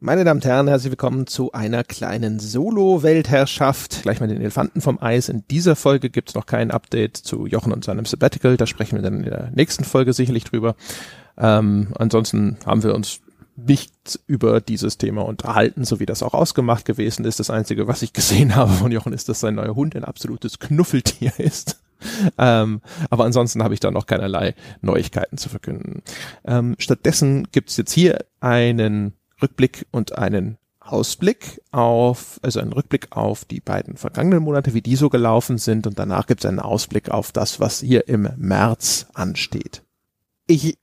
Meine Damen und Herren, herzlich willkommen zu einer kleinen Solo-Weltherrschaft. Gleich mal den Elefanten vom Eis. In dieser Folge gibt's noch kein Update zu Jochen und seinem Sabbatical. Da sprechen wir dann in der nächsten Folge sicherlich drüber. Ähm, ansonsten haben wir uns nicht über dieses Thema unterhalten, so wie das auch ausgemacht gewesen ist. Das Einzige, was ich gesehen habe von Jochen, ist, dass sein neuer Hund ein absolutes Knuffeltier ist. Ähm, aber ansonsten habe ich da noch keinerlei Neuigkeiten zu verkünden. Ähm, stattdessen gibt's jetzt hier einen Rückblick und einen Ausblick auf, also einen Rückblick auf die beiden vergangenen Monate, wie die so gelaufen sind und danach gibt es einen Ausblick auf das, was hier im März ansteht. Ich äh,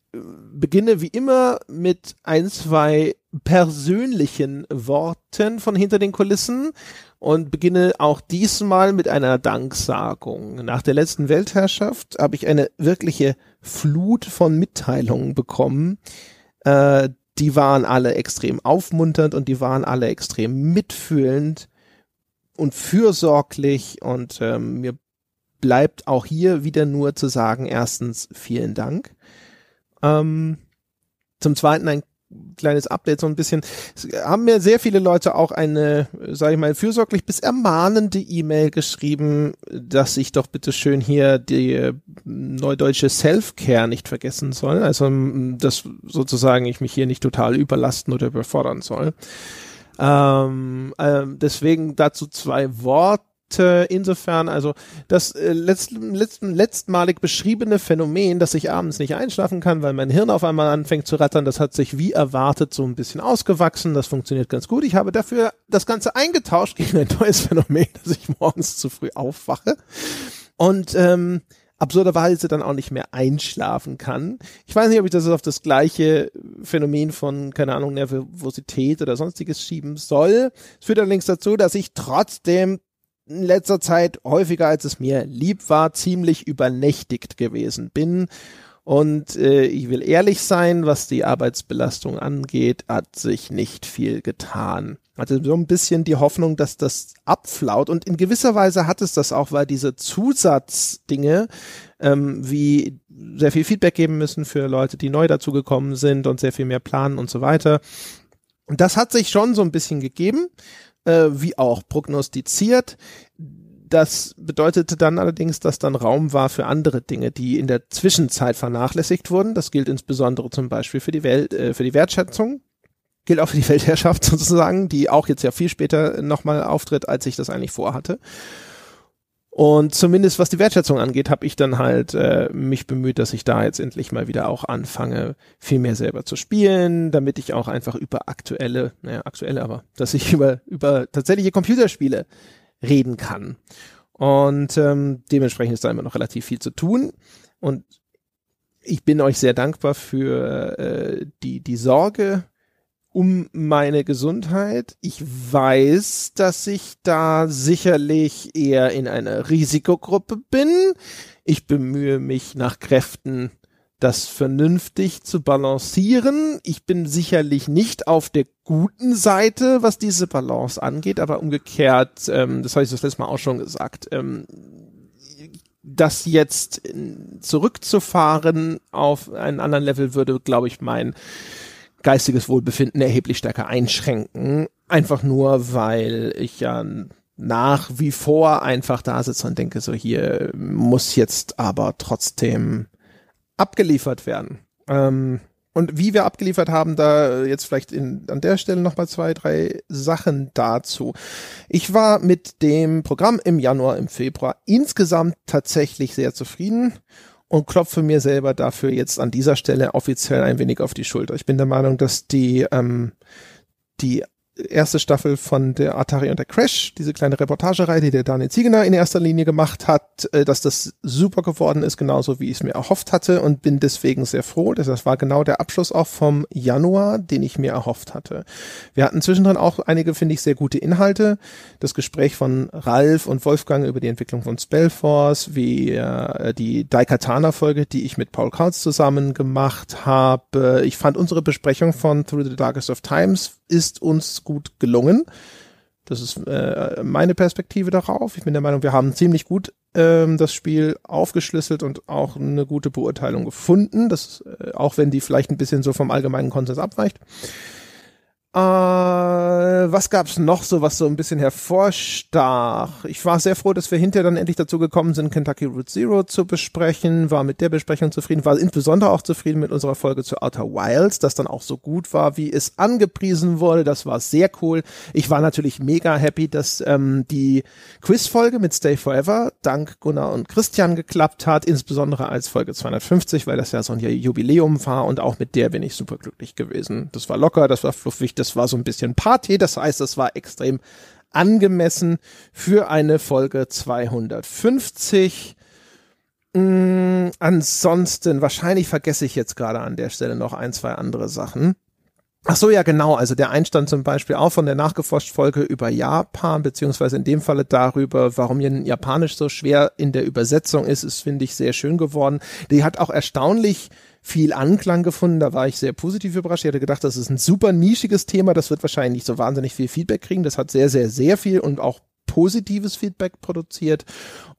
beginne wie immer mit ein, zwei persönlichen Worten von hinter den Kulissen und beginne auch diesmal mit einer Danksagung. Nach der letzten Weltherrschaft habe ich eine wirkliche Flut von Mitteilungen bekommen, äh, die waren alle extrem aufmunternd und die waren alle extrem mitfühlend und fürsorglich und ähm, mir bleibt auch hier wieder nur zu sagen, erstens vielen Dank. Ähm, zum Zweiten ein kleines Update so ein bisschen. Es haben mir sehr viele Leute auch eine, sage ich mal, fürsorglich bis ermahnende E-Mail geschrieben, dass ich doch bitte schön hier die äh, neudeutsche Self-Care nicht vergessen soll. Also, dass sozusagen ich mich hier nicht total überlasten oder überfordern soll. Ähm, äh, deswegen dazu zwei Worte insofern, also das äh, letzt, letzt, letztmalig beschriebene Phänomen, dass ich abends nicht einschlafen kann, weil mein Hirn auf einmal anfängt zu rattern, das hat sich wie erwartet so ein bisschen ausgewachsen, das funktioniert ganz gut. Ich habe dafür das Ganze eingetauscht gegen ein neues Phänomen, dass ich morgens zu früh aufwache. Und ähm, absurderweise dann auch nicht mehr einschlafen kann. Ich weiß nicht, ob ich das auf das gleiche Phänomen von, keine Ahnung, Nervosität oder sonstiges schieben soll. Es führt allerdings dazu, dass ich trotzdem in letzter Zeit häufiger als es mir lieb war, ziemlich übernächtigt gewesen bin. Und äh, ich will ehrlich sein, was die Arbeitsbelastung angeht, hat sich nicht viel getan. Hatte so ein bisschen die Hoffnung, dass das abflaut. Und in gewisser Weise hat es das auch, weil diese Zusatzdinge, ähm, wie sehr viel Feedback geben müssen für Leute, die neu dazugekommen sind und sehr viel mehr planen und so weiter. Und das hat sich schon so ein bisschen gegeben äh, wie auch prognostiziert. Das bedeutete dann allerdings, dass dann Raum war für andere Dinge, die in der Zwischenzeit vernachlässigt wurden. Das gilt insbesondere zum Beispiel für die Welt, äh, für die Wertschätzung. Gilt auch für die Weltherrschaft sozusagen, die auch jetzt ja viel später nochmal auftritt, als ich das eigentlich vorhatte. Und zumindest was die Wertschätzung angeht, habe ich dann halt äh, mich bemüht, dass ich da jetzt endlich mal wieder auch anfange, viel mehr selber zu spielen, damit ich auch einfach über aktuelle, naja, aktuelle, aber dass ich über, über tatsächliche Computerspiele reden kann. Und ähm, dementsprechend ist da immer noch relativ viel zu tun. Und ich bin euch sehr dankbar für äh, die, die Sorge, um meine Gesundheit. Ich weiß, dass ich da sicherlich eher in einer Risikogruppe bin. Ich bemühe mich nach Kräften, das vernünftig zu balancieren. Ich bin sicherlich nicht auf der guten Seite, was diese Balance angeht, aber umgekehrt, ähm, das habe ich das letzte Mal auch schon gesagt, ähm, das jetzt zurückzufahren auf einen anderen Level würde, glaube ich, mein geistiges Wohlbefinden erheblich stärker einschränken. Einfach nur, weil ich ja nach wie vor einfach da sitze und denke, so hier muss jetzt aber trotzdem abgeliefert werden. Ähm, und wie wir abgeliefert haben, da jetzt vielleicht in, an der Stelle nochmal zwei, drei Sachen dazu. Ich war mit dem Programm im Januar, im Februar insgesamt tatsächlich sehr zufrieden und klopfe mir selber dafür jetzt an dieser Stelle offiziell ein wenig auf die Schulter. Ich bin der Meinung, dass die, ähm, die erste Staffel von der Atari und der Crash, diese kleine Reportagerei, die der Daniel Ziegener in erster Linie gemacht hat, äh, dass das super geworden ist, genauso wie ich es mir erhofft hatte und bin deswegen sehr froh. Das war genau der Abschluss auch vom Januar, den ich mir erhofft hatte. Wir hatten zwischendrin auch einige, finde ich, sehr gute Inhalte. Das Gespräch von Ralf und Wolfgang über die Entwicklung von Spellforce, wie äh, die Daikatana-Folge, die ich mit Paul Kautz zusammen gemacht habe. Ich fand unsere Besprechung von Through the Darkest of Times ist uns gut gelungen. Das ist äh, meine Perspektive darauf. Ich bin der Meinung, wir haben ziemlich gut ähm, das Spiel aufgeschlüsselt und auch eine gute Beurteilung gefunden. Das, äh, auch wenn die vielleicht ein bisschen so vom allgemeinen Konsens abweicht. Äh, was gab's noch so, was so ein bisschen hervorstach? Ich war sehr froh, dass wir hinterher dann endlich dazu gekommen sind, Kentucky Route Zero zu besprechen, war mit der Besprechung zufrieden, war insbesondere auch zufrieden mit unserer Folge zu Outer Wilds, das dann auch so gut war, wie es angepriesen wurde. Das war sehr cool. Ich war natürlich mega happy, dass ähm, die Quizfolge mit Stay Forever dank Gunnar und Christian geklappt hat, insbesondere als Folge 250, weil das ja so ein Jubiläum war und auch mit der bin ich super glücklich gewesen. Das war locker, das war fluffig, das war so ein bisschen Party, das heißt, das war extrem angemessen für eine Folge 250. Mm, ansonsten, wahrscheinlich vergesse ich jetzt gerade an der Stelle noch ein, zwei andere Sachen. Ach so, ja, genau. Also der Einstand zum Beispiel auch von der Nachgeforscht-Folge über Japan, beziehungsweise in dem Falle darüber, warum Japanisch so schwer in der Übersetzung ist, ist, finde ich, sehr schön geworden. Die hat auch erstaunlich viel Anklang gefunden. Da war ich sehr positiv überrascht. Ich hatte gedacht, das ist ein super nischiges Thema. Das wird wahrscheinlich nicht so wahnsinnig viel Feedback kriegen. Das hat sehr, sehr, sehr viel und auch positives Feedback produziert.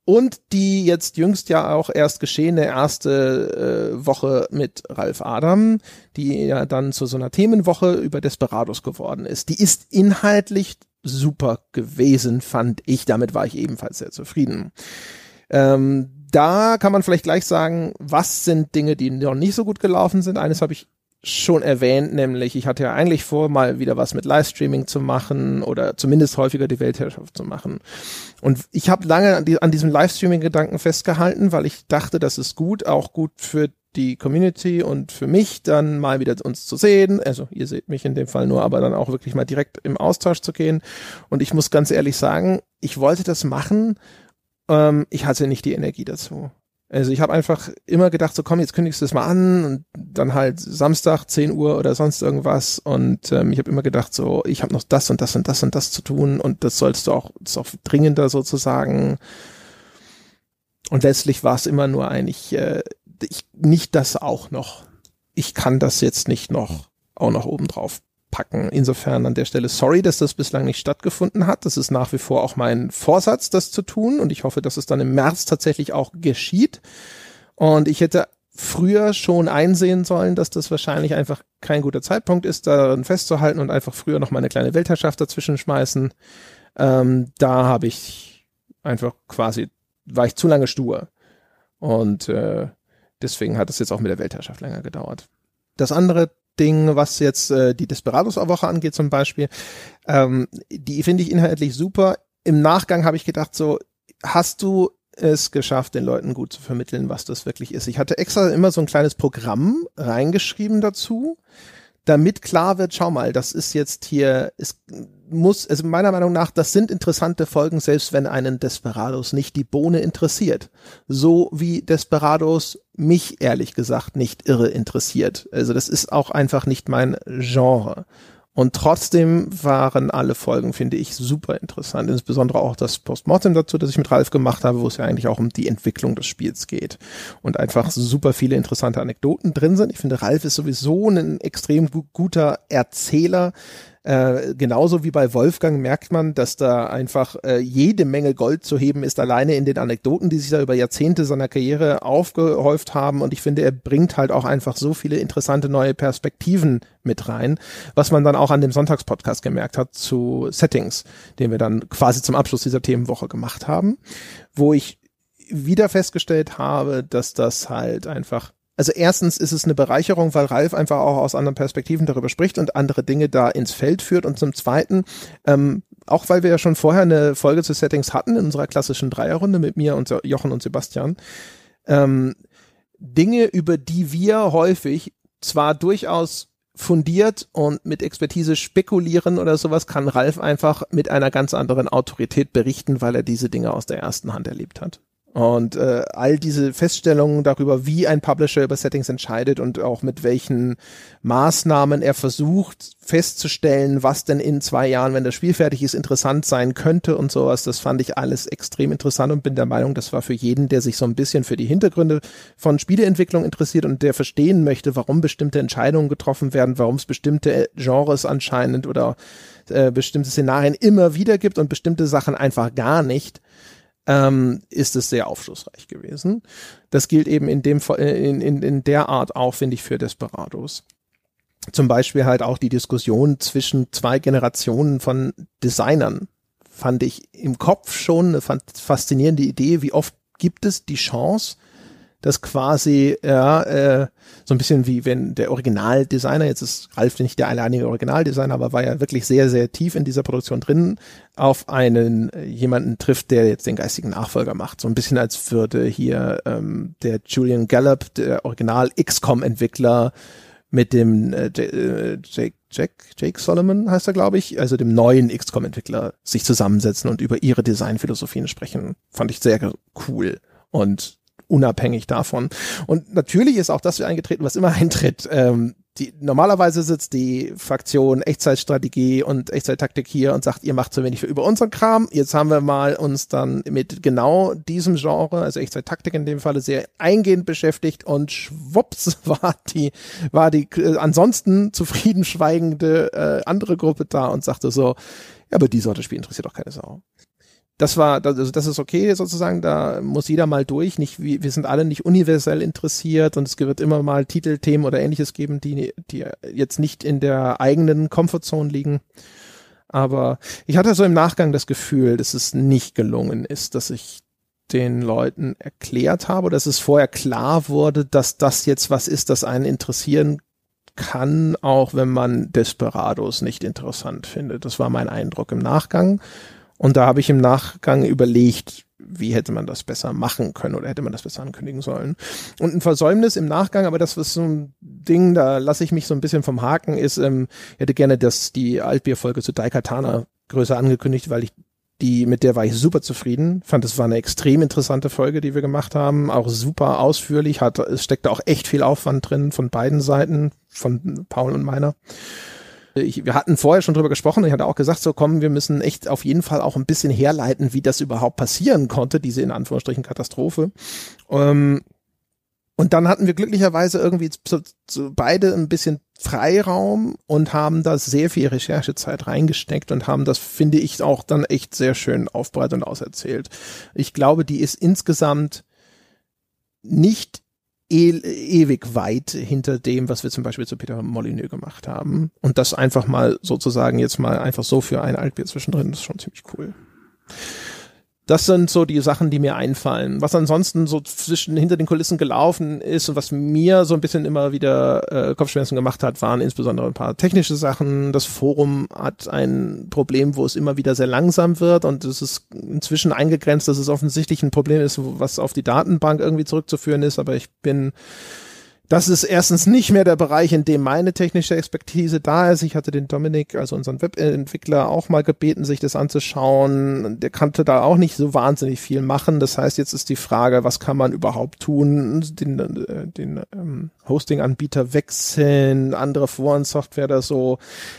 Und die jetzt jüngst ja auch erst geschehene erste äh, Woche mit Ralf Adam, die ja dann zu so einer Themenwoche über Desperados geworden ist. Die ist inhaltlich super gewesen, fand ich. Damit war ich ebenfalls sehr zufrieden. Ähm, da kann man vielleicht gleich sagen, was sind Dinge, die noch nicht so gut gelaufen sind. Eines habe ich schon erwähnt, nämlich ich hatte ja eigentlich vor, mal wieder was mit Livestreaming zu machen oder zumindest häufiger die Weltherrschaft zu machen. Und ich habe lange an, die, an diesem Livestreaming-Gedanken festgehalten, weil ich dachte, das ist gut, auch gut für die Community und für mich dann mal wieder uns zu sehen. Also ihr seht mich in dem Fall nur, aber dann auch wirklich mal direkt im Austausch zu gehen. Und ich muss ganz ehrlich sagen, ich wollte das machen, ähm, ich hatte nicht die Energie dazu. Also ich habe einfach immer gedacht, so komm, jetzt kündigst du es mal an und dann halt Samstag 10 Uhr oder sonst irgendwas und ähm, ich habe immer gedacht, so ich habe noch das und das und das und das zu tun und das sollst du auch, das ist auch dringender sozusagen. Und letztlich war es immer nur eigentlich äh, ich, nicht das auch noch. Ich kann das jetzt nicht noch auch noch oben drauf packen. Insofern an der Stelle sorry, dass das bislang nicht stattgefunden hat. Das ist nach wie vor auch mein Vorsatz, das zu tun. Und ich hoffe, dass es dann im März tatsächlich auch geschieht. Und ich hätte früher schon einsehen sollen, dass das wahrscheinlich einfach kein guter Zeitpunkt ist, daran festzuhalten und einfach früher noch mal eine kleine Weltherrschaft dazwischen schmeißen. Ähm, da habe ich einfach quasi, war ich zu lange stur. Und äh, deswegen hat es jetzt auch mit der Weltherrschaft länger gedauert. Das andere Ding, was jetzt äh, die Desperados-Woche angeht zum Beispiel. Ähm, die finde ich inhaltlich super. Im Nachgang habe ich gedacht, so, hast du es geschafft, den Leuten gut zu vermitteln, was das wirklich ist. Ich hatte extra immer so ein kleines Programm reingeschrieben dazu, damit klar wird, schau mal, das ist jetzt hier, es muss, also meiner Meinung nach, das sind interessante Folgen, selbst wenn einen Desperados nicht die Bohne interessiert. So wie Desperados mich ehrlich gesagt nicht irre interessiert. Also das ist auch einfach nicht mein Genre. Und trotzdem waren alle Folgen, finde ich, super interessant. Insbesondere auch das Postmortem dazu, das ich mit Ralf gemacht habe, wo es ja eigentlich auch um die Entwicklung des Spiels geht. Und einfach super viele interessante Anekdoten drin sind. Ich finde, Ralf ist sowieso ein extrem guter Erzähler äh, genauso wie bei Wolfgang merkt man, dass da einfach äh, jede Menge Gold zu heben ist, alleine in den Anekdoten, die sich da über Jahrzehnte seiner Karriere aufgehäuft haben. Und ich finde, er bringt halt auch einfach so viele interessante neue Perspektiven mit rein, was man dann auch an dem Sonntagspodcast gemerkt hat zu Settings, den wir dann quasi zum Abschluss dieser Themenwoche gemacht haben, wo ich wieder festgestellt habe, dass das halt einfach also erstens ist es eine Bereicherung, weil Ralf einfach auch aus anderen Perspektiven darüber spricht und andere Dinge da ins Feld führt. Und zum Zweiten, ähm, auch weil wir ja schon vorher eine Folge zu Settings hatten in unserer klassischen Dreierrunde mit mir und Jochen und Sebastian, ähm, Dinge, über die wir häufig zwar durchaus fundiert und mit Expertise spekulieren oder sowas, kann Ralf einfach mit einer ganz anderen Autorität berichten, weil er diese Dinge aus der ersten Hand erlebt hat. Und äh, all diese Feststellungen darüber, wie ein Publisher über Settings entscheidet und auch mit welchen Maßnahmen er versucht festzustellen, was denn in zwei Jahren, wenn das Spiel fertig ist, interessant sein könnte und sowas, das fand ich alles extrem interessant und bin der Meinung, das war für jeden, der sich so ein bisschen für die Hintergründe von Spieleentwicklung interessiert und der verstehen möchte, warum bestimmte Entscheidungen getroffen werden, warum es bestimmte Genres anscheinend oder äh, bestimmte Szenarien immer wieder gibt und bestimmte Sachen einfach gar nicht ähm, ist es sehr aufschlussreich gewesen. Das gilt eben in dem in, in, in der Art auch, finde ich, für Desperados. zum Beispiel halt auch die Diskussion zwischen zwei Generationen von Designern fand ich im Kopf schon eine faszinierende Idee, wie oft gibt es die Chance, dass quasi ja äh, so ein bisschen wie wenn der Originaldesigner jetzt ist Ralf nicht der alleinige Originaldesigner, aber war ja wirklich sehr sehr tief in dieser Produktion drin, auf einen äh, jemanden trifft, der jetzt den geistigen Nachfolger macht, so ein bisschen als würde hier ähm, der Julian Gallup, der Original XCOM Entwickler mit dem äh, äh Jake, Jack, Jake Solomon heißt er, glaube ich, also dem neuen XCOM-Entwickler, sich zusammensetzen und über ihre Designphilosophien sprechen. Fand ich sehr cool. Und unabhängig davon. Und natürlich ist auch das eingetreten, was immer eintritt. Ähm, die, normalerweise sitzt die Fraktion Echtzeitstrategie und Echtzeittaktik hier und sagt, ihr macht zu wenig für über unseren Kram. Jetzt haben wir mal uns dann mit genau diesem Genre, also Echtzeittaktik in dem Falle, sehr eingehend beschäftigt und schwupps war die, war die äh, ansonsten zufrieden schweigende äh, andere Gruppe da und sagte so, ja, aber die Sorte Spiel interessiert doch keine Sau das war, also das ist okay sozusagen, da muss jeder mal durch. Nicht, wir, sind alle nicht universell interessiert und es wird immer mal Titelthemen oder ähnliches geben, die, die jetzt nicht in der eigenen Comfortzone liegen. Aber ich hatte so im Nachgang das Gefühl, dass es nicht gelungen ist, dass ich den Leuten erklärt habe, dass es vorher klar wurde, dass das jetzt was ist, das einen interessieren kann, auch wenn man Desperados nicht interessant findet. Das war mein Eindruck im Nachgang. Und da habe ich im Nachgang überlegt, wie hätte man das besser machen können oder hätte man das besser ankündigen sollen. Und ein Versäumnis im Nachgang, aber das ist so ein Ding, da lasse ich mich so ein bisschen vom Haken, ist, ähm, ich hätte gerne das, die Altbier-Folge zu Daikatana größer angekündigt, weil ich die, mit der war ich super zufrieden. Fand, es war eine extrem interessante Folge, die wir gemacht haben. Auch super ausführlich. Hat, es steckte auch echt viel Aufwand drin von beiden Seiten, von Paul und meiner ich, wir hatten vorher schon drüber gesprochen, ich hatte auch gesagt, so komm, wir müssen echt auf jeden Fall auch ein bisschen herleiten, wie das überhaupt passieren konnte, diese in Anführungsstrichen Katastrophe. Ähm, und dann hatten wir glücklicherweise irgendwie zu, zu beide ein bisschen Freiraum und haben da sehr viel Recherchezeit reingesteckt und haben das, finde ich, auch dann echt sehr schön aufbereitet und auserzählt. Ich glaube, die ist insgesamt nicht e ewig weit hinter dem, was wir zum Beispiel zu Peter Molyneux gemacht haben. Und das einfach mal sozusagen jetzt mal einfach so für ein Altbier zwischendrin, das ist schon ziemlich cool. Das sind so die Sachen, die mir einfallen. Was ansonsten so zwischen hinter den Kulissen gelaufen ist und was mir so ein bisschen immer wieder äh, Kopfschmerzen gemacht hat, waren insbesondere ein paar technische Sachen. Das Forum hat ein Problem, wo es immer wieder sehr langsam wird und es ist inzwischen eingegrenzt, dass es offensichtlich ein Problem ist, was auf die Datenbank irgendwie zurückzuführen ist. Aber ich bin das ist erstens nicht mehr der Bereich, in dem meine technische Expertise da ist. Ich hatte den Dominik, also unseren Webentwickler, auch mal gebeten, sich das anzuschauen. Der konnte da auch nicht so wahnsinnig viel machen. Das heißt, jetzt ist die Frage, was kann man überhaupt tun? Den, äh, den ähm, Hosting-Anbieter wechseln, andere Forensoftware oder so.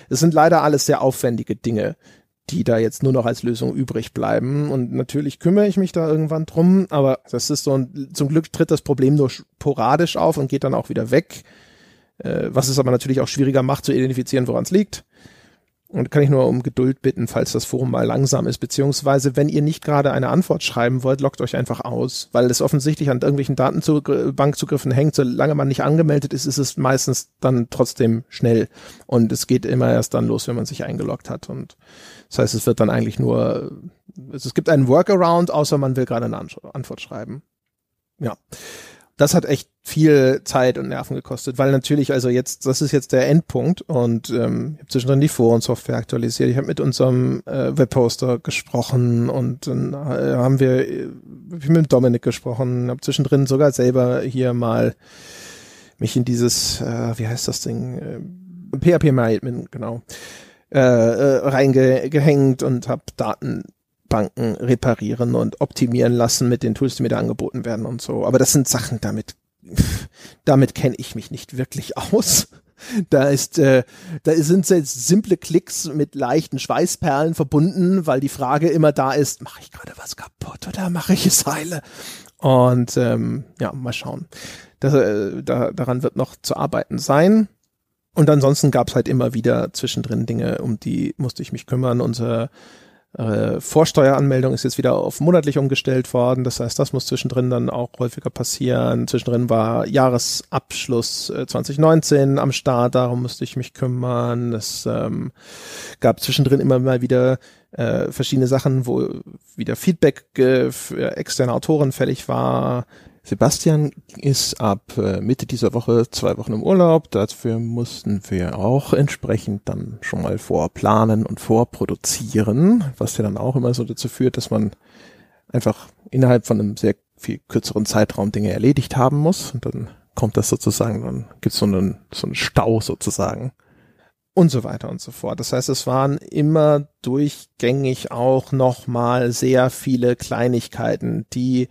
Es sind leider alles sehr aufwendige Dinge die da jetzt nur noch als Lösung übrig bleiben. Und natürlich kümmere ich mich da irgendwann drum, aber das ist so ein, zum Glück tritt das Problem nur sporadisch auf und geht dann auch wieder weg. Äh, was es aber natürlich auch schwieriger macht zu identifizieren, woran es liegt. Und kann ich nur um Geduld bitten, falls das Forum mal langsam ist, beziehungsweise wenn ihr nicht gerade eine Antwort schreiben wollt, loggt euch einfach aus, weil es offensichtlich an irgendwelchen Datenbankzugriffen hängt. Solange man nicht angemeldet ist, ist es meistens dann trotzdem schnell. Und es geht immer erst dann los, wenn man sich eingeloggt hat. Und das heißt, es wird dann eigentlich nur, es gibt einen Workaround, außer man will gerade eine Antwort schreiben. Ja das hat echt viel Zeit und Nerven gekostet, weil natürlich, also jetzt, das ist jetzt der Endpunkt und ähm, ich habe zwischendrin die Forensoftware aktualisiert. Ich habe mit unserem äh, Webposter gesprochen und dann äh, haben wir äh, mit Dominik gesprochen, habe zwischendrin sogar selber hier mal mich in dieses, äh, wie heißt das Ding, äh, PHP Management, genau, äh, äh, reingehängt und habe Daten Banken reparieren und optimieren lassen mit den Tools, die mir da angeboten werden und so. Aber das sind Sachen, damit, damit kenne ich mich nicht wirklich aus. Da ist, äh, da sind jetzt simple Klicks mit leichten Schweißperlen verbunden, weil die Frage immer da ist, mache ich gerade was kaputt oder mache ich es heile? Und ähm, ja, mal schauen. Das, äh, da, daran wird noch zu arbeiten sein. Und ansonsten gab es halt immer wieder zwischendrin Dinge, um die musste ich mich kümmern. Unser Äh, Vorsteueranmeldung ist jetzt wieder auf monatlich umgestellt worden. Das heißt, das muss zwischendrin dann auch häufiger passieren. Zwischendrin war Jahresabschluss äh, 2019 am Start, darum musste ich mich kümmern. Es ähm, gab zwischendrin immer mal wieder äh, verschiedene Sachen, wo wieder Feedback äh, für externe Autoren fällig war. Sebastian ist ab äh, Mitte dieser Woche zwei Wochen im Urlaub. Dafür mussten wir auch entsprechend dann schon mal vorplanen und vorproduzieren, was ja dann auch immer so dazu führt, dass man einfach innerhalb von einem sehr viel kürzeren Zeitraum Dinge erledigt haben muss. Und dann kommt das sozusagen, dann gibt es so einen, so einen Stau sozusagen. Und so weiter und so fort. Das heißt, es waren immer durchgängig auch nochmal sehr viele Kleinigkeiten, die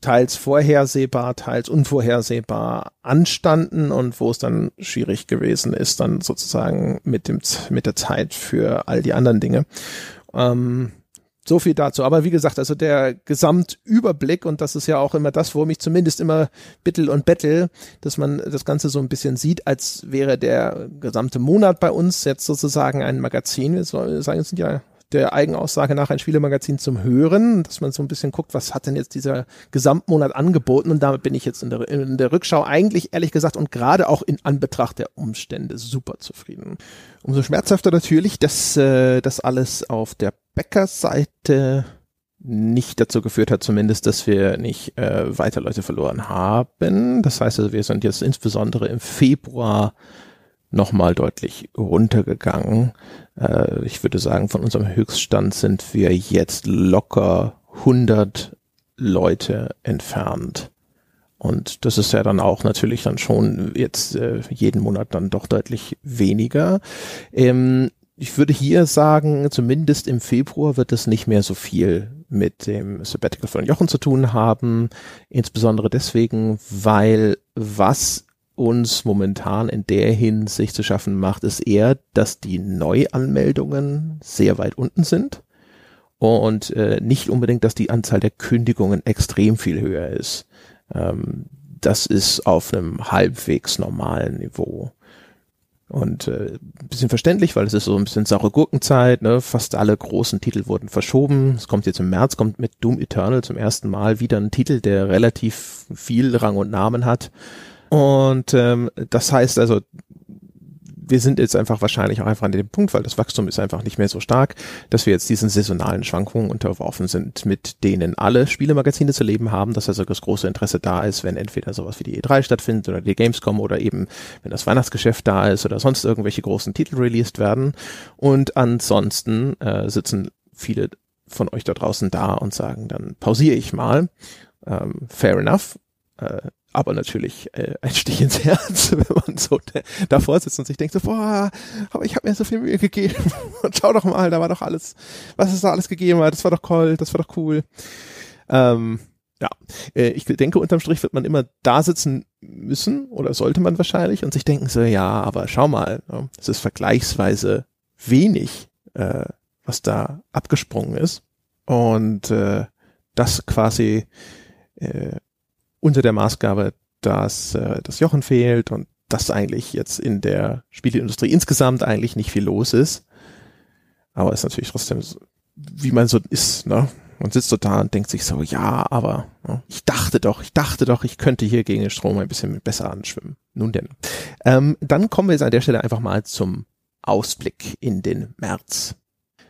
teils vorhersehbar, teils unvorhersehbar anstanden und wo es dann schwierig gewesen ist, dann sozusagen mit dem mit der Zeit für all die anderen Dinge. Ähm, so viel dazu. Aber wie gesagt, also der Gesamtüberblick, und das ist ja auch immer das, wo mich zumindest immer bittel und bettel, dass man das Ganze so ein bisschen sieht, als wäre der gesamte Monat bei uns jetzt sozusagen ein Magazin. Wir sagen, es sind ja der Eigenaussage nach ein Spielemagazin zum Hören, dass man so ein bisschen guckt, was hat denn jetzt dieser Gesamtmonat angeboten und damit bin ich jetzt in der, in der Rückschau eigentlich ehrlich gesagt und gerade auch in Anbetracht der Umstände super zufrieden. Umso schmerzhafter natürlich, dass äh, das alles auf der Bäckerseite nicht dazu geführt hat, zumindest, dass wir nicht äh, weiter Leute verloren haben. Das heißt, also, wir sind jetzt insbesondere im Februar nochmal deutlich runtergegangen. Äh, ich würde sagen, von unserem Höchststand sind wir jetzt locker 100 Leute entfernt. Und das ist ja dann auch natürlich dann schon jetzt äh, jeden Monat dann doch deutlich weniger. Ähm, ich würde hier sagen, zumindest im Februar wird es nicht mehr so viel mit dem Sabbatical von Jochen zu tun haben. Insbesondere deswegen, weil was uns momentan in der Hinsicht zu schaffen macht, ist eher, dass die Neuanmeldungen sehr weit unten sind und äh, nicht unbedingt, dass die Anzahl der Kündigungen extrem viel höher ist. Ähm, das ist auf einem halbwegs normalen Niveau. Und äh, bisschen verständlich, weil es ist so ein bisschen saure Gurkenzeit, ne? Fast alle großen Titel wurden verschoben. Es kommt jetzt im März, kommt mit Doom Eternal zum ersten Mal wieder ein Titel, der relativ viel Rang und Namen hat. Und ähm, das heißt also, wir sind jetzt einfach wahrscheinlich auch einfach an dem Punkt, weil das Wachstum ist einfach nicht mehr so stark, dass wir jetzt diesen saisonalen Schwankungen unterworfen sind, mit denen alle Spielemagazine zu leben haben, dass also das große Interesse da ist, wenn entweder sowas wie die E3 stattfindet oder die Gamescom oder eben wenn das Weihnachtsgeschäft da ist oder sonst irgendwelche großen Titel released werden. Und ansonsten äh, sitzen viele von euch da draußen da und sagen, dann pausiere ich mal. Ähm, fair enough. Äh, aber natürlich äh, ein Stich ins Herz, wenn man so davor sitzt und sich denkt so, boah, aber ich habe mir so viel Mühe gegeben und schau doch mal, da war doch alles, was es da alles gegeben hat, das war doch toll, das war doch cool. Ähm, ja, äh, ich denke, unterm Strich wird man immer da sitzen müssen oder sollte man wahrscheinlich und sich denken so, ja, aber schau mal, ne, es ist vergleichsweise wenig, äh, was da abgesprungen ist und äh, das quasi äh, unter der Maßgabe, dass äh, das Jochen fehlt und dass eigentlich jetzt in der Spieleindustrie insgesamt eigentlich nicht viel los ist. Aber es ist natürlich trotzdem, so, wie man so ist, ne? Man sitzt so da und denkt sich so, ja, aber ne, ich dachte doch, ich dachte doch, ich könnte hier gegen den Strom ein bisschen besser anschwimmen. Nun denn. Ähm, dann kommen wir jetzt an der Stelle einfach mal zum Ausblick in den März.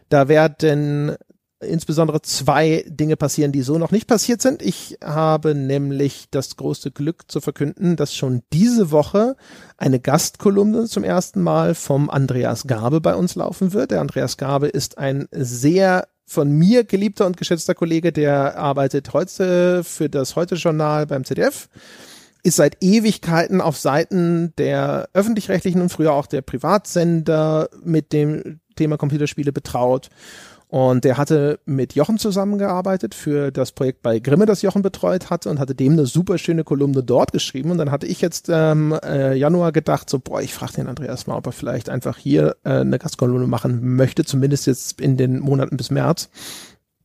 Da werden insbesondere zwei Dinge passieren, die so noch nicht passiert sind. Ich habe nämlich das große Glück zu verkünden, dass schon diese Woche eine Gastkolumne zum ersten Mal vom Andreas Gabe bei uns laufen wird. Der Andreas Gabe ist ein sehr von mir geliebter und geschätzter Kollege, der arbeitet heute für das Heute-Journal beim ZDF ist seit Ewigkeiten auf Seiten der öffentlich-rechtlichen und früher auch der Privatsender mit dem Thema Computerspiele betraut und der hatte mit Jochen zusammengearbeitet für das Projekt bei Grimme, das Jochen betreut hatte und hatte dem eine super schöne Kolumne dort geschrieben. Und dann hatte ich jetzt ähm, äh, Januar gedacht, so, boah, ich frage den Andreas mal, ob er vielleicht einfach hier äh, eine Gastkolumne machen möchte, zumindest jetzt in den Monaten bis März.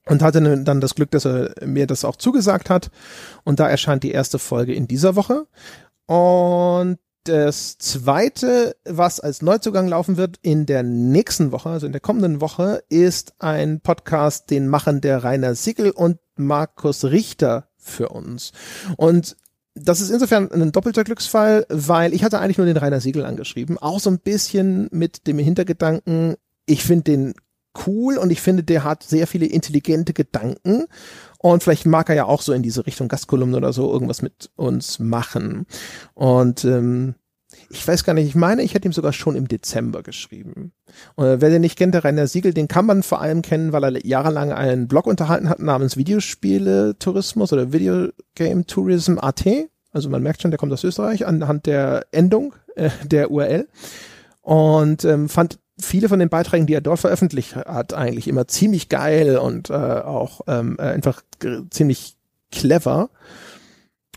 Und hatte dann das Glück, dass er mir das auch zugesagt hat. Und da erscheint die erste Folge in dieser Woche. Und das zweite, was als Neuzugang laufen wird in der nächsten Woche, also in der kommenden Woche, ist ein Podcast, den machen der Rainer Siegel und Markus Richter für uns. Und das ist insofern ein doppelter Glücksfall, weil ich hatte eigentlich nur den Rainer Siegel angeschrieben, auch so ein bisschen mit dem Hintergedanken, ich finde den cool und ich finde, der hat sehr viele intelligente Gedanken und vielleicht mag er ja auch so in diese Richtung Gastkolumne oder so irgendwas mit uns machen. Und ähm, ich weiß gar nicht, ich meine, ich hätte ihm sogar schon im Dezember geschrieben. Und wer den nicht kennt, der Rainer Siegel, den kann man vor allem kennen, weil er jahrelang einen Blog unterhalten hat namens Videospiele Tourismus oder Videogame Tourism AT. Also man merkt schon, der kommt aus Österreich anhand der Endung äh, der URL. Und ähm, fand viele von den Beiträgen, die er dort veröffentlicht hat, eigentlich immer ziemlich geil und äh, auch ähm, äh, einfach ziemlich clever.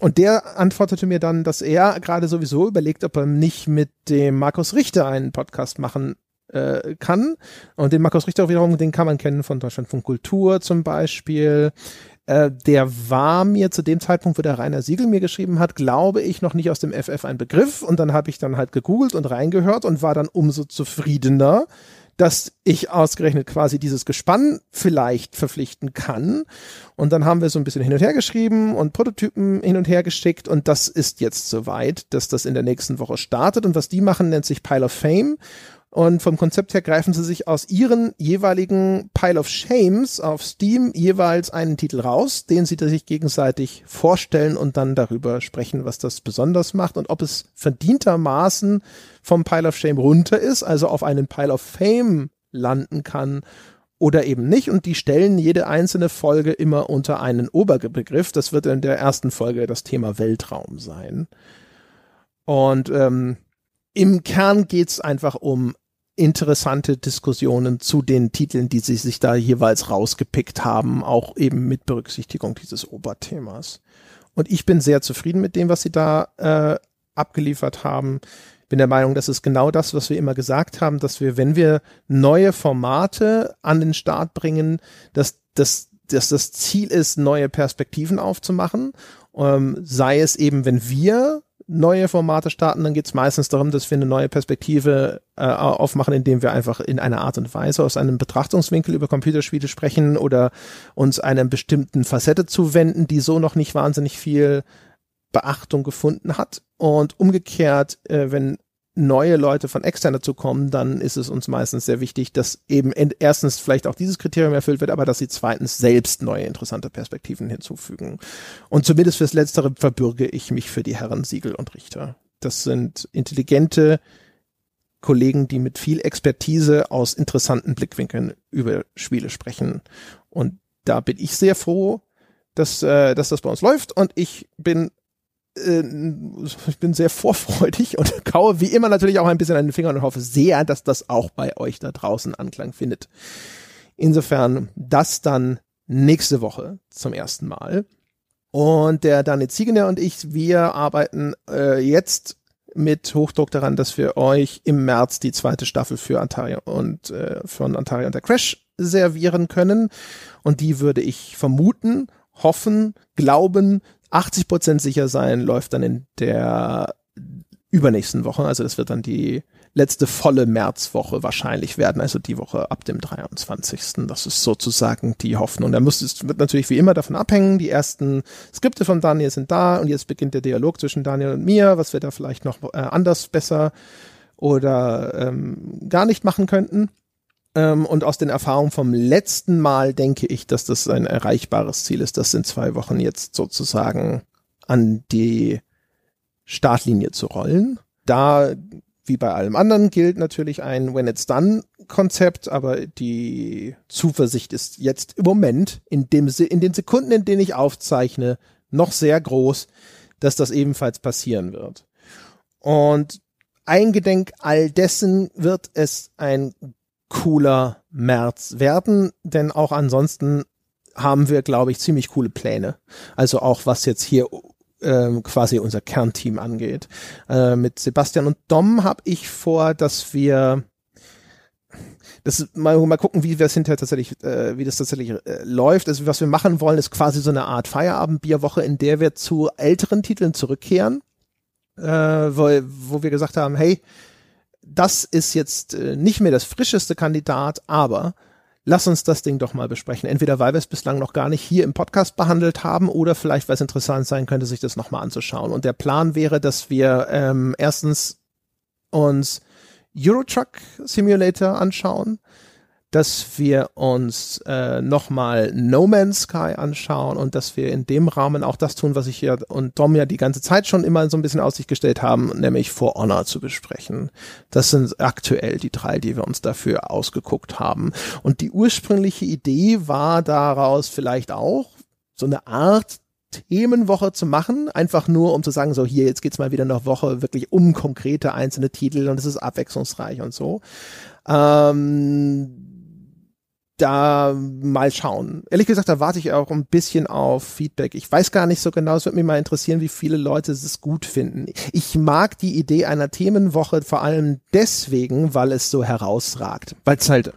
Und der antwortete mir dann, dass er gerade sowieso überlegt, ob er nicht mit dem Markus Richter einen Podcast machen äh, kann. Und den Markus Richter wiederum, den kann man kennen von Deutschland von Kultur zum Beispiel. Äh, der war mir zu dem Zeitpunkt, wo der Rainer Siegel mir geschrieben hat, glaube ich, noch nicht aus dem FF ein Begriff. Und dann habe ich dann halt gegoogelt und reingehört und war dann umso zufriedener, dass ich ausgerechnet quasi dieses Gespann vielleicht verpflichten kann. Und dann haben wir so ein bisschen hin und her geschrieben und Prototypen hin und her geschickt und das ist jetzt soweit, dass das in der nächsten Woche startet. Und was die machen, nennt sich Pile of Fame. Und vom Konzept her greifen sie sich aus ihren jeweiligen Pile of Shames auf Steam jeweils einen Titel raus, den sie sich gegenseitig vorstellen und dann darüber sprechen, was das besonders macht und ob es verdientermaßen vom Pile of Shame runter ist, also auf einen Pile of Fame landen kann oder eben nicht. Und die stellen jede einzelne Folge immer unter einen Oberbegriff. Das wird in der ersten Folge das Thema Weltraum sein. Und ähm, im Kern geht's einfach um interessante Diskussionen zu den Titeln, die sie sich da jeweils rausgepickt haben, auch eben mit Berücksichtigung dieses Oberthemas. Und ich bin sehr zufrieden mit dem, was sie da äh, abgeliefert haben. Bin der Meinung, das ist genau das, was wir immer gesagt haben, dass wir, wenn wir neue Formate an den Start bringen, dass, dass, dass das Ziel ist, neue Perspektiven aufzumachen. Ähm, sei es eben, wenn wir neue Formate starten, dann geht es meistens darum, dass wir eine neue Perspektive äh, aufmachen, indem wir einfach in einer Art und Weise aus einem Betrachtungswinkel über Computerspiele sprechen oder uns einer bestimmten Facette zuwenden, die so noch nicht wahnsinnig viel Beachtung gefunden hat. Und umgekehrt, äh, wenn neue Leute von extern dazu kommen, dann ist es uns meistens sehr wichtig, dass eben erstens vielleicht auch dieses Kriterium erfüllt wird, aber dass sie zweitens selbst neue interessante Perspektiven hinzufügen. Und zumindest fürs Letztere verbürge ich mich für die Herren Siegel und Richter. Das sind intelligente Kollegen, die mit viel Expertise aus interessanten Blickwinkeln über Spiele sprechen. Und da bin ich sehr froh, dass, äh, dass das bei uns läuft. Und ich bin ich bin sehr vorfreudig und kaue wie immer natürlich auch ein bisschen an den Fingern und hoffe sehr, dass das auch bei euch da draußen Anklang findet. Insofern das dann nächste Woche zum ersten Mal. Und der Daniel Ziegener und ich, wir arbeiten äh, jetzt mit Hochdruck daran, dass wir euch im März die zweite Staffel für Antaria und äh, von Antaria und der Crash servieren können. Und die würde ich vermuten, hoffen, glauben, 80 Prozent sicher sein, läuft dann in der übernächsten Woche. Also das wird dann die letzte volle Märzwoche wahrscheinlich werden, also die Woche ab dem 23. Das ist sozusagen die Hoffnung. Da muss es wird natürlich wie immer davon abhängen. Die ersten Skripte von Daniel sind da und jetzt beginnt der Dialog zwischen Daniel und mir, was wir da vielleicht noch äh, anders, besser oder ähm, gar nicht machen könnten. Ähm, und aus den Erfahrungen vom letzten Mal denke ich, dass das ein erreichbares Ziel ist, das in zwei Wochen jetzt sozusagen an die Startlinie zu rollen. Da, wie bei allem anderen, gilt natürlich ein When It's Done Konzept, aber die Zuversicht ist jetzt im Moment, in, dem, in den Sekunden, in denen ich aufzeichne, noch sehr groß, dass das ebenfalls passieren wird. Und eingedenk all dessen wird es ein cooler März werden, denn auch ansonsten haben wir, glaube ich, ziemlich coole Pläne. Also auch was jetzt hier ähm, quasi unser Kernteam angeht. Äh, mit Sebastian und Dom habe ich vor, dass wir das mal, mal gucken, wie wir es hinterher tatsächlich, äh, wie das tatsächlich äh, läuft. Also was wir machen wollen, ist quasi so eine Art Feierabendbierwoche, in der wir zu älteren Titeln zurückkehren äh, wo, wo wir gesagt haben, hey, das ist jetzt äh, nicht mehr das frischeste Kandidat, aber lass uns das Ding doch mal besprechen. Entweder weil wir es bislang noch gar nicht hier im Podcast behandelt haben oder vielleicht, weil es interessant sein könnte, sich das nochmal anzuschauen. Und der Plan wäre, dass wir ähm, erstens uns Eurotruck Simulator anschauen, dass wir uns äh, nochmal No Man's Sky anschauen und dass wir in dem Rahmen auch das tun, was ich hier und Tom ja die ganze Zeit schon immer so ein bisschen Aussicht gestellt haben, nämlich For Honor zu besprechen. Das sind aktuell die drei, die wir uns dafür ausgeguckt haben. Und die ursprüngliche Idee war daraus vielleicht auch so eine Art Themenwoche zu machen, einfach nur um zu sagen, so hier, jetzt geht's mal wieder eine Woche wirklich um konkrete einzelne Titel und es ist abwechslungsreich und so. Ähm, da mal schauen. Ehrlich gesagt, da warte ich auch ein bisschen auf Feedback. Ich weiß gar nicht so genau, es würde mich mal interessieren, wie viele Leute es gut finden. Ich mag die Idee einer Themenwoche vor allem deswegen, weil es so herausragt. Weil es halt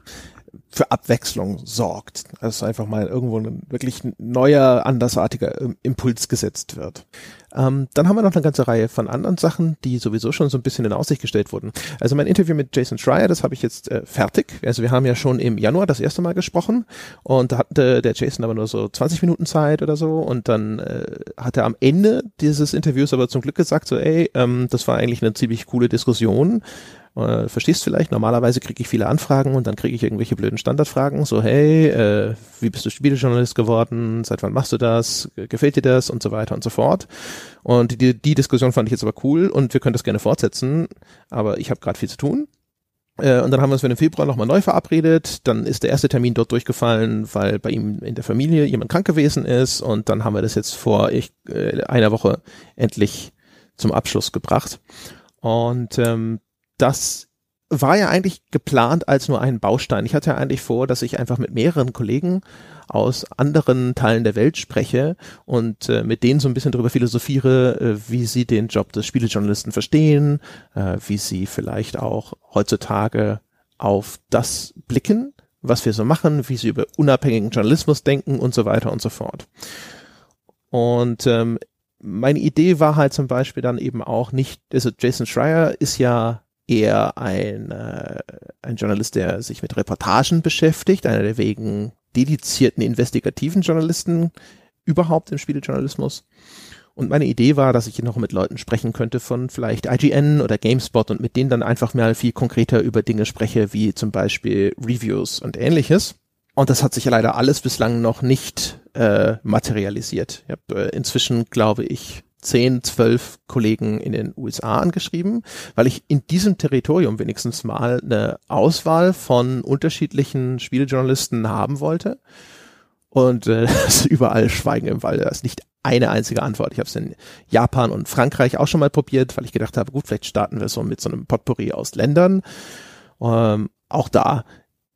für Abwechslung sorgt. Dass einfach mal irgendwo ein wirklich neuer, andersartiger Impuls gesetzt wird. Ähm, dann haben wir noch eine ganze Reihe von anderen Sachen, die sowieso schon so ein bisschen in Aussicht gestellt wurden. Also mein Interview mit Jason Schreier, das habe ich jetzt äh, fertig. Also wir haben ja schon im Januar das erste Mal gesprochen und da hatte der Jason aber nur so 20 Minuten Zeit oder so und dann äh, hat er am Ende dieses Interviews aber zum Glück gesagt, so ey, ähm, das war eigentlich eine ziemlich coole Diskussion äh, verstehst vielleicht, normalerweise kriege ich viele Anfragen und dann kriege ich irgendwelche blöden Standardfragen, so hey, äh, wie bist du Spielejournalist geworden, seit wann machst du das, gefällt dir das und so weiter und so fort. Und die, die Diskussion fand ich jetzt aber cool und wir können das gerne fortsetzen, aber ich habe gerade viel zu tun. Äh, und dann haben wir uns für den Februar nochmal neu verabredet. Dann ist der erste Termin dort durchgefallen, weil bei ihm in der Familie jemand krank gewesen ist. Und dann haben wir das jetzt vor ich, äh, einer Woche endlich zum Abschluss gebracht. Und ähm, das war ja eigentlich geplant als nur ein Baustein. Ich hatte ja eigentlich vor, dass ich einfach mit mehreren Kollegen aus anderen Teilen der Welt spreche und äh, mit denen so ein bisschen darüber philosophiere, äh, wie sie den Job des Spielejournalisten verstehen, äh, wie sie vielleicht auch heutzutage auf das blicken, was wir so machen, wie sie über unabhängigen Journalismus denken und so weiter und so fort. Und ähm, meine Idee war halt zum Beispiel dann eben auch nicht, also Jason Schreier ist ja eher ein, äh, ein Journalist, der sich mit Reportagen beschäftigt, einer der wegen dedizierten investigativen Journalisten überhaupt im Spielejournalismus. Und meine Idee war, dass ich noch mit Leuten sprechen könnte von vielleicht IGN oder GameSpot und mit denen dann einfach mal viel konkreter über Dinge spreche, wie zum Beispiel Reviews und ähnliches. Und das hat sich ja leider alles bislang noch nicht äh, materialisiert. Ich habe äh, inzwischen, glaube ich, zehn, zwölf Kollegen in den USA angeschrieben, weil ich in diesem Territorium wenigstens mal eine Auswahl von unterschiedlichen Spielejournalisten haben wollte. Und äh, ist überall Schweigen im Wald. Da ist nicht eine einzige Antwort. Ich habe es in Japan und Frankreich auch schon mal probiert, weil ich gedacht habe, gut, vielleicht starten wir so mit so einem Potpourri aus Ländern. Ähm, auch da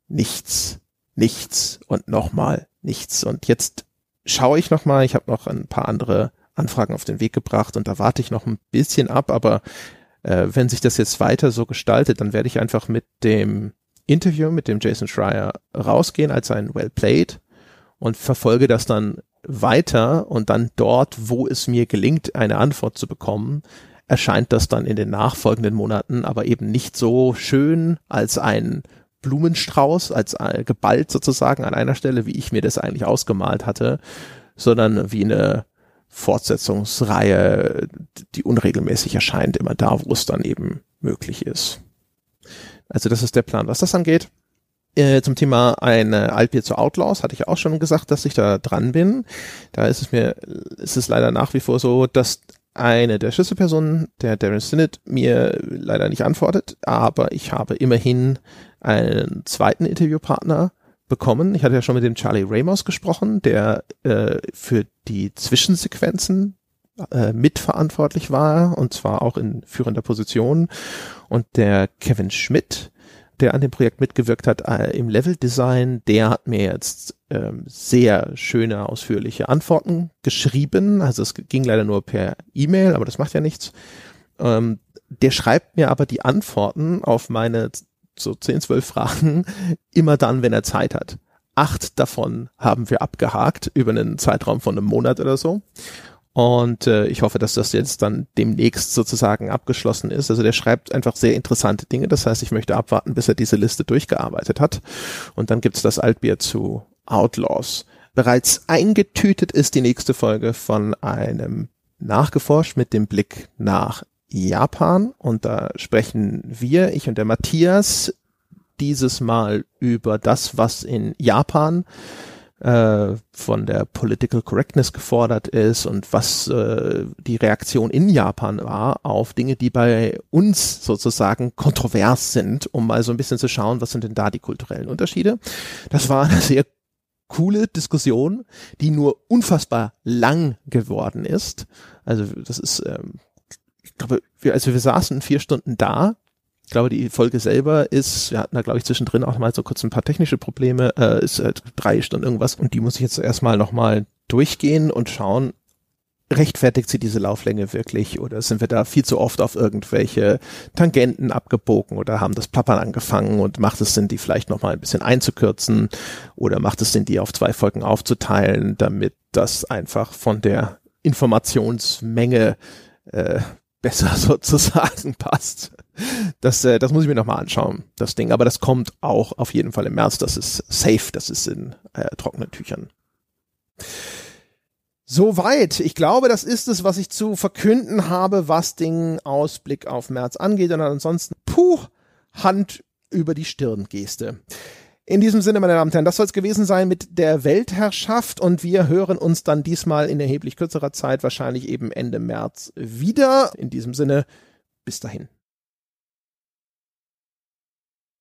nichts, nichts und nochmal nichts. Und jetzt schaue ich nochmal, ich habe noch ein paar andere Anfragen auf den Weg gebracht und da warte ich noch ein bisschen ab, aber äh, wenn sich das jetzt weiter so gestaltet, dann werde ich einfach mit dem Interview mit dem Jason Schreier rausgehen als ein Well Played und verfolge das dann weiter und dann dort, wo es mir gelingt, eine Antwort zu bekommen, erscheint das dann in den nachfolgenden Monaten aber eben nicht so schön als ein Blumenstrauß, als äh, geballt sozusagen an einer Stelle, wie ich mir das eigentlich ausgemalt hatte, sondern wie eine Fortsetzungsreihe, die unregelmäßig erscheint, immer da, wo es dann eben möglich ist. Also das ist der Plan, was das angeht. Äh, zum Thema eine Altbier zu Outlaws hatte ich auch schon gesagt, dass ich da dran bin. Da ist es mir, ist es leider nach wie vor so, dass eine der Schlüsselpersonen, der Darren Sinnett, mir leider nicht antwortet, aber ich habe immerhin einen zweiten Interviewpartner bekommen. Ich hatte ja schon mit dem Charlie Ramos gesprochen, der äh, für die Zwischensequenzen äh, mitverantwortlich war und zwar auch in führender Position. Und der Kevin Schmidt, der an dem Projekt mitgewirkt hat äh, im Level-Design, der hat mir jetzt ähm, sehr schöne, ausführliche Antworten geschrieben. Also es ging leider nur per E-Mail, aber das macht ja nichts. Ähm, der schreibt mir aber die Antworten auf meine so 10, 12 Fragen immer dann, wenn er Zeit hat. Acht davon haben wir abgehakt über einen Zeitraum von einem Monat oder so. Und äh, ich hoffe, dass das jetzt dann demnächst sozusagen abgeschlossen ist. Also der schreibt einfach sehr interessante Dinge. Das heißt, ich möchte abwarten, bis er diese Liste durchgearbeitet hat. Und dann gibt's das Altbier zu Outlaws. Bereits eingetütet ist die nächste Folge von einem Nachgeforscht mit dem Blick nach Japan. Und da sprechen wir, ich und der Matthias, dieses Mal über das, was in Japan äh, von der Political Correctness gefordert ist und was äh, die Reaktion in Japan war auf Dinge, die bei uns sozusagen kontrovers sind, um mal so ein bisschen zu schauen, was sind denn da die kulturellen Unterschiede. Das war eine sehr coole Diskussion, die nur unfassbar lang geworden ist. Also das ist, ähm, glaube, wir, also wir saßen vier Stunden da. Ich glaube, die Folge selber ist, wir hatten da, glaube ich, zwischendrin auch mal so kurz ein paar technische Probleme, äh, ist halt drei Stunden irgendwas und die muss ich jetzt erstmal nochmal durchgehen und schauen, rechtfertigt sie diese Lauflänge wirklich oder sind wir da viel zu oft auf irgendwelche Tangenten abgebogen oder haben das Plappern angefangen und macht es Sinn, die vielleicht nochmal ein bisschen einzukürzen oder macht es Sinn, die auf zwei Folgen aufzuteilen, damit das einfach von der Informationsmenge äh, besser sozusagen passt. Das, äh, das muss ich mir nochmal anschauen, das Ding. Aber das kommt auch auf jeden Fall im März. Das ist safe, das ist in äh, trockenen Tüchern. Soweit. Ich glaube, das ist es, was ich zu verkünden habe, was den Ausblick auf März angeht. Und ansonsten, puh, Hand über die Stirn-Geste. In diesem Sinne, meine Damen und Herren, das soll es gewesen sein mit der Weltherrschaft und wir hören uns dann diesmal in erheblich kürzerer Zeit, wahrscheinlich eben Ende März wieder. In diesem Sinne, bis dahin.